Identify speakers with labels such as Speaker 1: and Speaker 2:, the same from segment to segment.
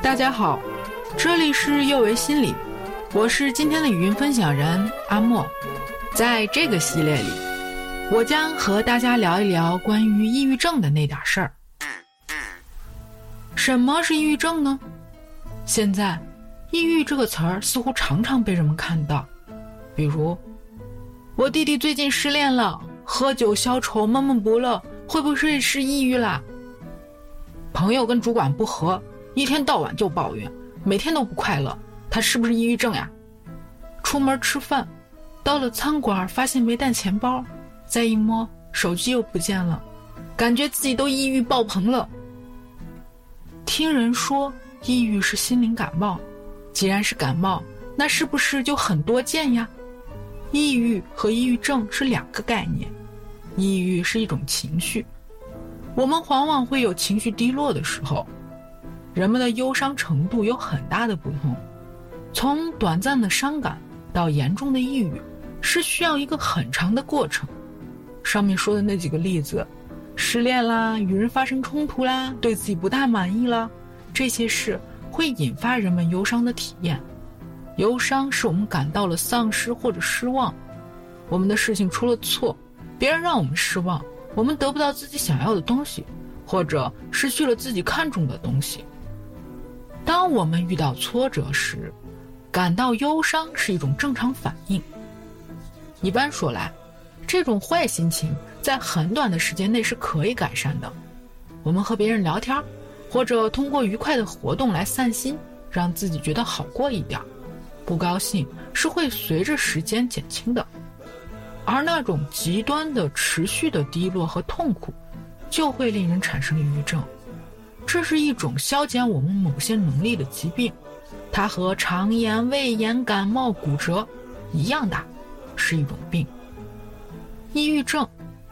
Speaker 1: 大家好，这里是幼为心理，我是今天的语音分享人阿莫。在这个系列里，我将和大家聊一聊关于抑郁症的那点事儿。什么是抑郁症呢？现在，抑郁这个词儿似乎常常被人们看到，比如，我弟弟最近失恋了，喝酒消愁，闷闷不乐，会不会是抑郁啦？朋友跟主管不和。一天到晚就抱怨，每天都不快乐，他是不是抑郁症呀？出门吃饭，到了餐馆发现没带钱包，再一摸手机又不见了，感觉自己都抑郁爆棚了。听人说抑郁是心灵感冒，既然是感冒，那是不是就很多见呀？抑郁和抑郁症是两个概念，抑郁是一种情绪，我们往往会有情绪低落的时候。人们的忧伤程度有很大的不同，从短暂的伤感到严重的抑郁，是需要一个很长的过程。上面说的那几个例子，失恋啦，与人发生冲突啦，对自己不大满意啦，这些事会引发人们忧伤的体验。忧伤是我们感到了丧失或者失望，我们的事情出了错，别人让我们失望，我们得不到自己想要的东西，或者失去了自己看重的东西。当我们遇到挫折时，感到忧伤是一种正常反应。一般说来，这种坏心情在很短的时间内是可以改善的。我们和别人聊天，或者通过愉快的活动来散心，让自己觉得好过一点。不高兴是会随着时间减轻的，而那种极端的、持续的低落和痛苦，就会令人产生抑郁症。这是一种消减我们某些能力的疾病，它和肠炎、胃炎、感冒、骨折一样大，是一种病。抑郁症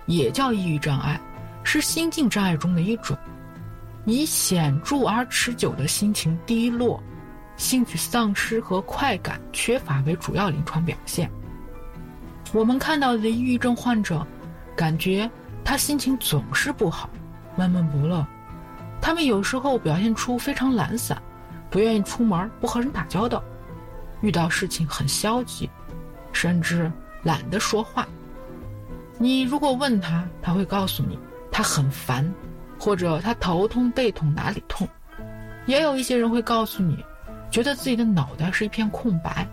Speaker 1: 也叫抑郁障碍，是心境障碍中的一种，以显著而持久的心情低落、兴趣丧失和快感缺乏为主要临床表现。我们看到的抑郁症患者，感觉他心情总是不好，闷闷不乐。他们有时候表现出非常懒散，不愿意出门，不和人打交道，遇到事情很消极，甚至懒得说话。你如果问他，他会告诉你他很烦，或者他头痛背痛哪里痛。也有一些人会告诉你，觉得自己的脑袋是一片空白，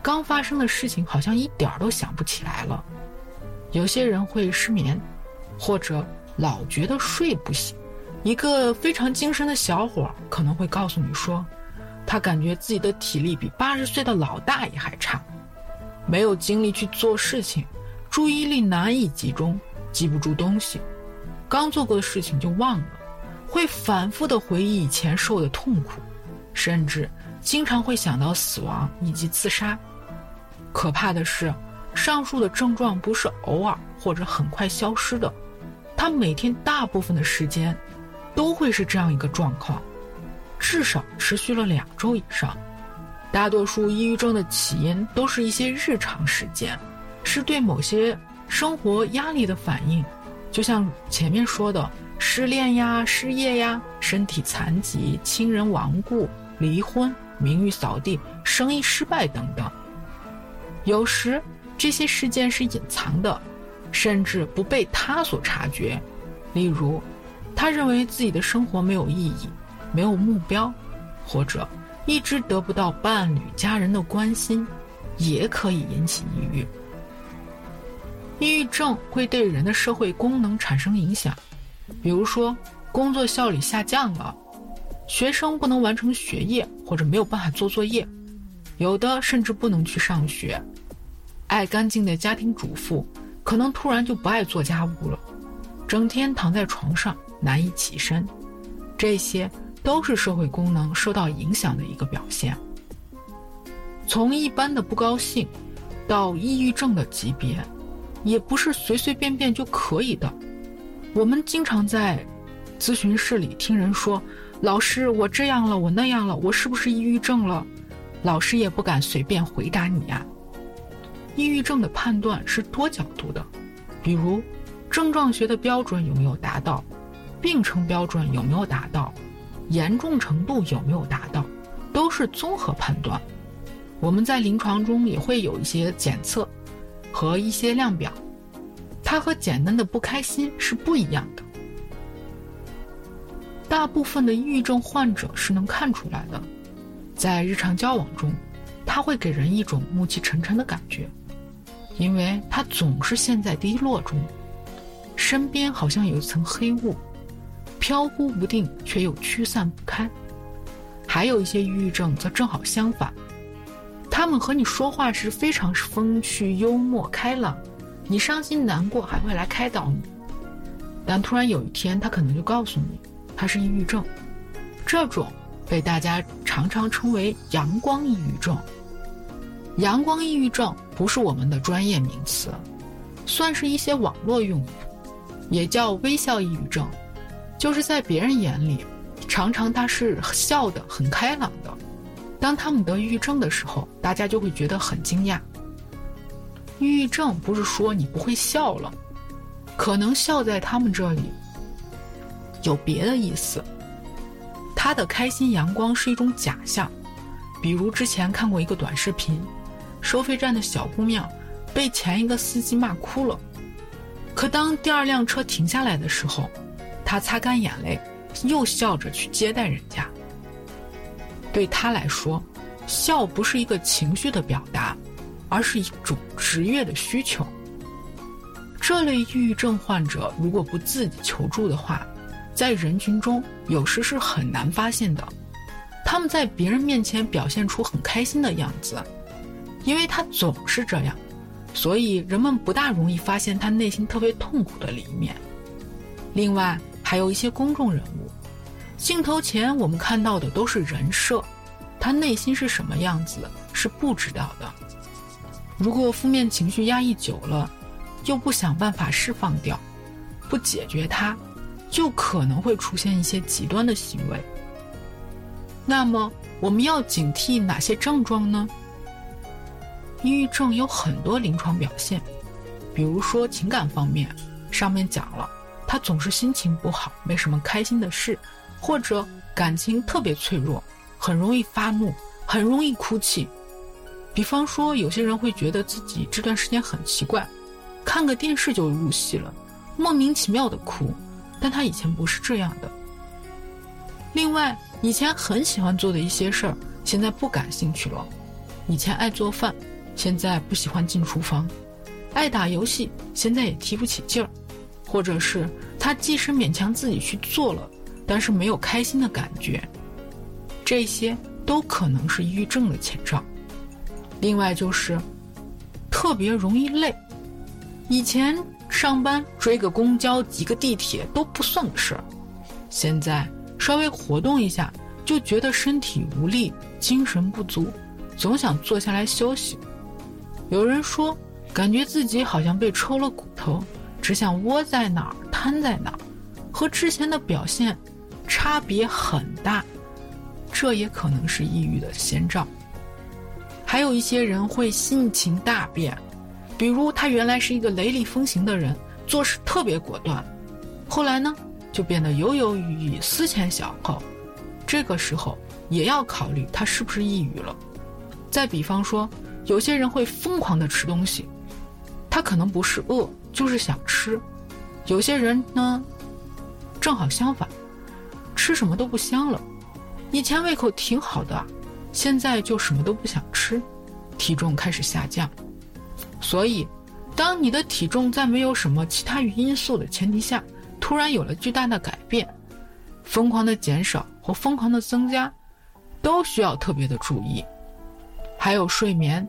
Speaker 1: 刚发生的事情好像一点儿都想不起来了。有些人会失眠，或者老觉得睡不醒。一个非常精神的小伙可能会告诉你说，他感觉自己的体力比八十岁的老大爷还差，没有精力去做事情，注意力难以集中，记不住东西，刚做过的事情就忘了，会反复的回忆以前受的痛苦，甚至经常会想到死亡以及自杀。可怕的是，上述的症状不是偶尔或者很快消失的，他每天大部分的时间。都会是这样一个状况，至少持续了两周以上。大多数抑郁症的起因都是一些日常事件，是对某些生活压力的反应，就像前面说的失恋呀、失业呀、身体残疾、亲人亡故、离婚、名誉扫地、生意失败等等。有时这些事件是隐藏的，甚至不被他所察觉，例如。他认为自己的生活没有意义，没有目标，或者一直得不到伴侣、家人的关心，也可以引起抑郁。抑郁症会对人的社会功能产生影响，比如说工作效率下降了，学生不能完成学业或者没有办法做作业，有的甚至不能去上学。爱干净的家庭主妇可能突然就不爱做家务了，整天躺在床上。难以起身，这些都是社会功能受到影响的一个表现。从一般的不高兴，到抑郁症的级别，也不是随随便便就可以的。我们经常在咨询室里听人说：“老师，我这样了，我那样了，我是不是抑郁症了？”老师也不敢随便回答你呀。抑郁症的判断是多角度的，比如症状学的标准有没有达到？病程标准有没有达到？严重程度有没有达到，都是综合判断。我们在临床中也会有一些检测和一些量表，它和简单的不开心是不一样的。大部分的抑郁症患者是能看出来的，在日常交往中，他会给人一种暮气沉沉的感觉，因为他总是陷在低落中，身边好像有一层黑雾，飘忽不定却又驱散不开。还有一些抑郁症则正好相反，他们和你说话时非常风趣、幽默、开朗，你伤心难过还会来开导你，但突然有一天，他可能就告诉你。他是抑郁症，这种被大家常常称为“阳光抑郁症”。阳光抑郁症不是我们的专业名词，算是一些网络用语，也叫微笑抑郁症，就是在别人眼里，常常他是笑的很开朗的，当他们得抑郁症的时候，大家就会觉得很惊讶。抑郁症不是说你不会笑了，可能笑在他们这里。有别的意思，他的开心阳光是一种假象，比如之前看过一个短视频，收费站的小姑娘被前一个司机骂哭了，可当第二辆车停下来的时候，他擦干眼泪，又笑着去接待人家。对他来说，笑不是一个情绪的表达，而是一种职业的需求。这类抑郁症患者如果不自己求助的话，在人群中，有时是很难发现的。他们在别人面前表现出很开心的样子，因为他总是这样，所以人们不大容易发现他内心特别痛苦的一面。另外，还有一些公众人物，镜头前我们看到的都是人设，他内心是什么样子是不知道的。如果负面情绪压抑久了，又不想办法释放掉，不解决它。就可能会出现一些极端的行为。那么，我们要警惕哪些症状呢？抑郁症有很多临床表现，比如说情感方面，上面讲了，他总是心情不好，没什么开心的事，或者感情特别脆弱，很容易发怒，很容易哭泣。比方说，有些人会觉得自己这段时间很奇怪，看个电视就入戏了，莫名其妙的哭。但他以前不是这样的。另外，以前很喜欢做的一些事儿，现在不感兴趣了。以前爱做饭，现在不喜欢进厨房；爱打游戏，现在也提不起劲儿。或者是他即使勉强自己去做了，但是没有开心的感觉。这些都可能是抑郁症的前兆。另外就是，特别容易累。以前。上班追个公交、挤个地铁都不算个事儿，现在稍微活动一下就觉得身体无力、精神不足，总想坐下来休息。有人说，感觉自己好像被抽了骨头，只想窝在哪儿、瘫在哪儿，和之前的表现差别很大，这也可能是抑郁的先兆。还有一些人会性情大变。比如他原来是一个雷厉风行的人，做事特别果断，后来呢就变得犹犹豫豫、思前想后，这个时候也要考虑他是不是抑郁了。再比方说，有些人会疯狂的吃东西，他可能不是饿，就是想吃；有些人呢，正好相反，吃什么都不香了，以前胃口挺好的，现在就什么都不想吃，体重开始下降。所以，当你的体重在没有什么其他因素的前提下，突然有了巨大的改变，疯狂的减少或疯狂的增加，都需要特别的注意。还有睡眠，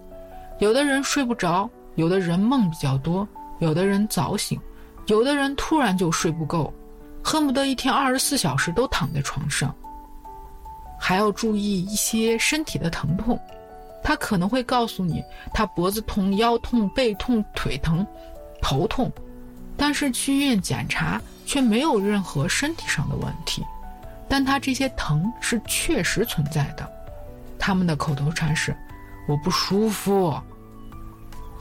Speaker 1: 有的人睡不着，有的人梦比较多，有的人早醒，有的人突然就睡不够，恨不得一天二十四小时都躺在床上。还要注意一些身体的疼痛。他可能会告诉你，他脖子痛、腰痛、背痛、腿疼、头痛，但是去医院检查却没有任何身体上的问题，但他这些疼是确实存在的。他们的口头禅是“我不舒服”，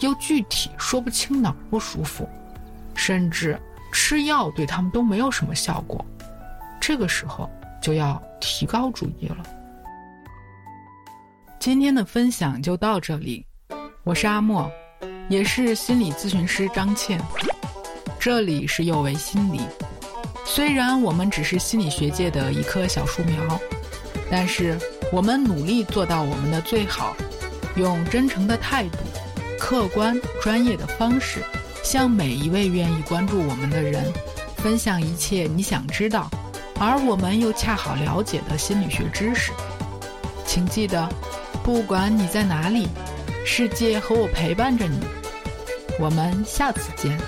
Speaker 1: 又具体说不清哪儿不舒服，甚至吃药对他们都没有什么效果。这个时候就要提高注意了。今天的分享就到这里，我是阿莫，也是心理咨询师张倩，这里是幼为心理。虽然我们只是心理学界的一棵小树苗，但是我们努力做到我们的最好，用真诚的态度、客观专业的方式，向每一位愿意关注我们的人，分享一切你想知道，而我们又恰好了解的心理学知识。请记得。不管你在哪里，世界和我陪伴着你。我们下次见。